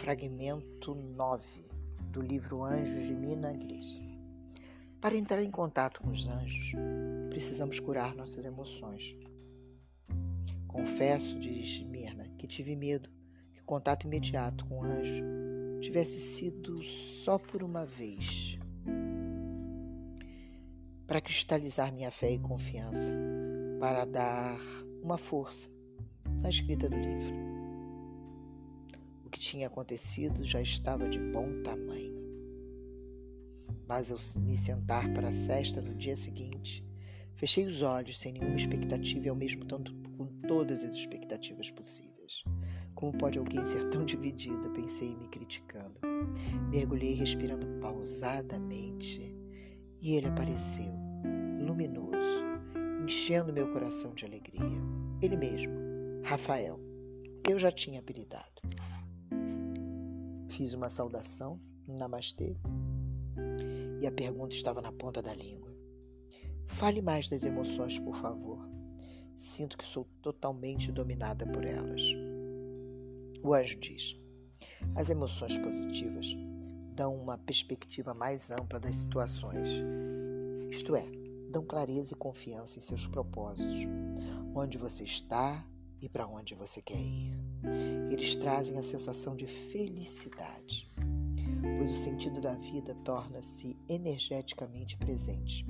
fragmento 9 do livro Anjos de Mina Gris. Para entrar em contato com os anjos, precisamos curar nossas emoções. Confesso, diz Mirna, que tive medo que o contato imediato com o anjo tivesse sido só por uma vez. Para cristalizar minha fé e confiança, para dar uma força na escrita do livro. Tinha acontecido já estava de bom tamanho. Mas ao me sentar para a cesta no dia seguinte, fechei os olhos sem nenhuma expectativa e ao mesmo tempo com todas as expectativas possíveis. Como pode alguém ser tão dividida? Pensei me criticando. Mergulhei respirando pausadamente e ele apareceu, luminoso, enchendo meu coração de alegria. Ele mesmo, Rafael. Eu já tinha apelidado. Fiz uma saudação, namastê, e a pergunta estava na ponta da língua. Fale mais das emoções, por favor. Sinto que sou totalmente dominada por elas. O anjo diz: as emoções positivas dão uma perspectiva mais ampla das situações, isto é, dão clareza e confiança em seus propósitos, onde você está e para onde você quer ir. Eles trazem a sensação de felicidade, pois o sentido da vida torna-se energeticamente presente.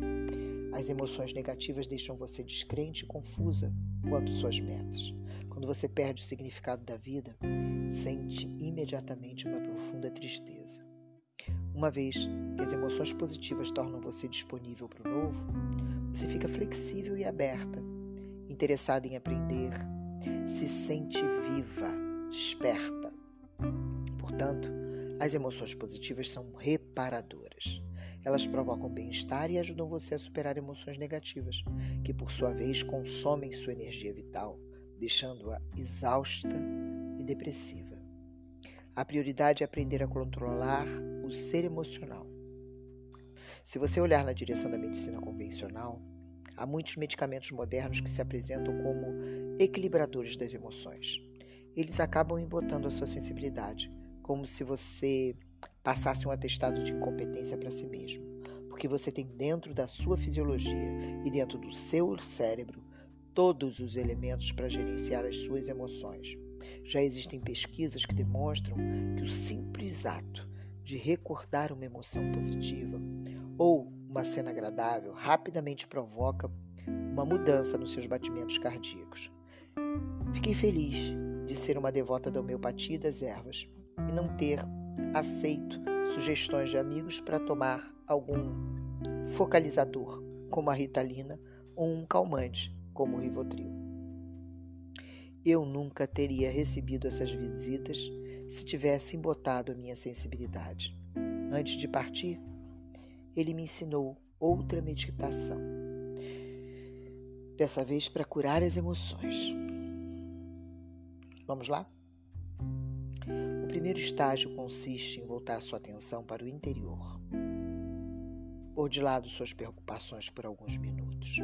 As emoções negativas deixam você descrente e confusa quanto suas metas. Quando você perde o significado da vida, sente imediatamente uma profunda tristeza. Uma vez que as emoções positivas tornam você disponível para o novo, você fica flexível e aberta, interessada em aprender, se sente viva, desperta. Portanto, as emoções positivas são reparadoras. Elas provocam bem-estar e ajudam você a superar emoções negativas, que por sua vez consomem sua energia vital, deixando-a exausta e depressiva. A prioridade é aprender a controlar o ser emocional. Se você olhar na direção da medicina convencional, há muitos medicamentos modernos que se apresentam como equilibradores das emoções. Eles acabam embotando a sua sensibilidade, como se você passasse um atestado de incompetência para si mesmo, porque você tem dentro da sua fisiologia e dentro do seu cérebro todos os elementos para gerenciar as suas emoções. Já existem pesquisas que demonstram que o simples ato de recordar uma emoção positiva ou uma cena agradável rapidamente provoca uma mudança nos seus batimentos cardíacos. Fiquei feliz de ser uma devota da homeopatia e das ervas e não ter aceito sugestões de amigos para tomar algum focalizador, como a ritalina, ou um calmante, como o Rivotril. Eu nunca teria recebido essas visitas se tivesse embotado a minha sensibilidade. Antes de partir, ele me ensinou outra meditação. Dessa vez para curar as emoções. Vamos lá? O primeiro estágio consiste em voltar sua atenção para o interior. Pôr de lado suas preocupações por alguns minutos.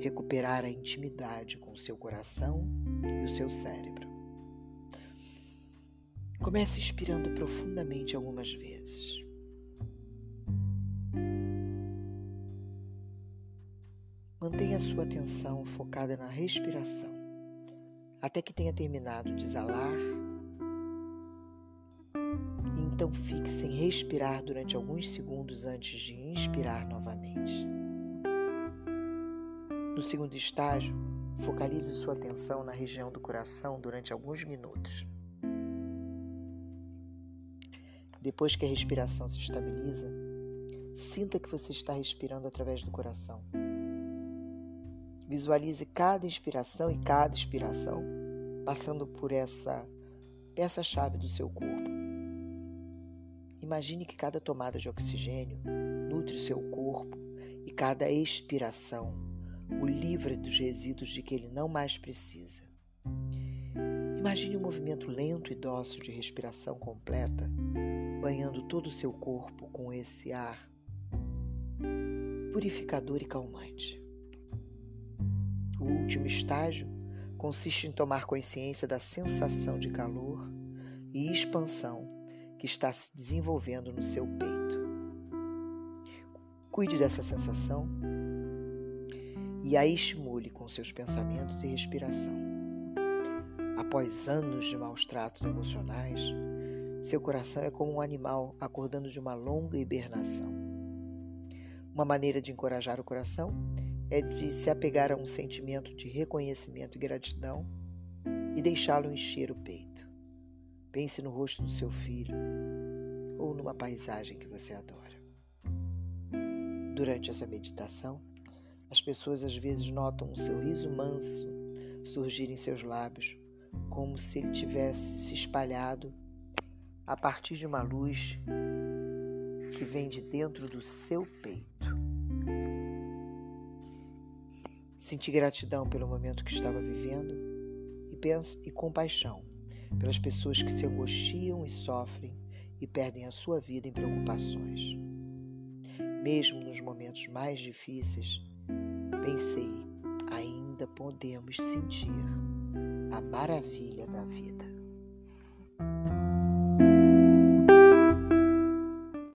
Recuperar a intimidade com seu coração e o seu cérebro. Comece inspirando profundamente algumas vezes. Mantenha sua atenção focada na respiração, até que tenha terminado de exalar. Então fixe em respirar durante alguns segundos antes de inspirar novamente. No segundo estágio, focalize sua atenção na região do coração durante alguns minutos. Depois que a respiração se estabiliza, sinta que você está respirando através do coração. Visualize cada inspiração e cada expiração passando por essa peça-chave do seu corpo. Imagine que cada tomada de oxigênio nutre o seu corpo e cada expiração o livra dos resíduos de que ele não mais precisa. Imagine um movimento lento e dócil de respiração completa, banhando todo o seu corpo com esse ar purificador e calmante. O último estágio consiste em tomar consciência da sensação de calor e expansão que está se desenvolvendo no seu peito. Cuide dessa sensação e a estimule com seus pensamentos e respiração. Após anos de maus tratos emocionais, seu coração é como um animal acordando de uma longa hibernação. Uma maneira de encorajar o coração é de se apegar a um sentimento de reconhecimento e gratidão e deixá-lo encher o peito. Pense no rosto do seu filho ou numa paisagem que você adora. Durante essa meditação, as pessoas às vezes notam um sorriso manso surgir em seus lábios, como se ele tivesse se espalhado a partir de uma luz que vem de dentro do seu peito. Senti gratidão pelo momento que estava vivendo e penso e compaixão pelas pessoas que se angustiam e sofrem e perdem a sua vida em preocupações. Mesmo nos momentos mais difíceis, pensei, ainda podemos sentir a maravilha da vida.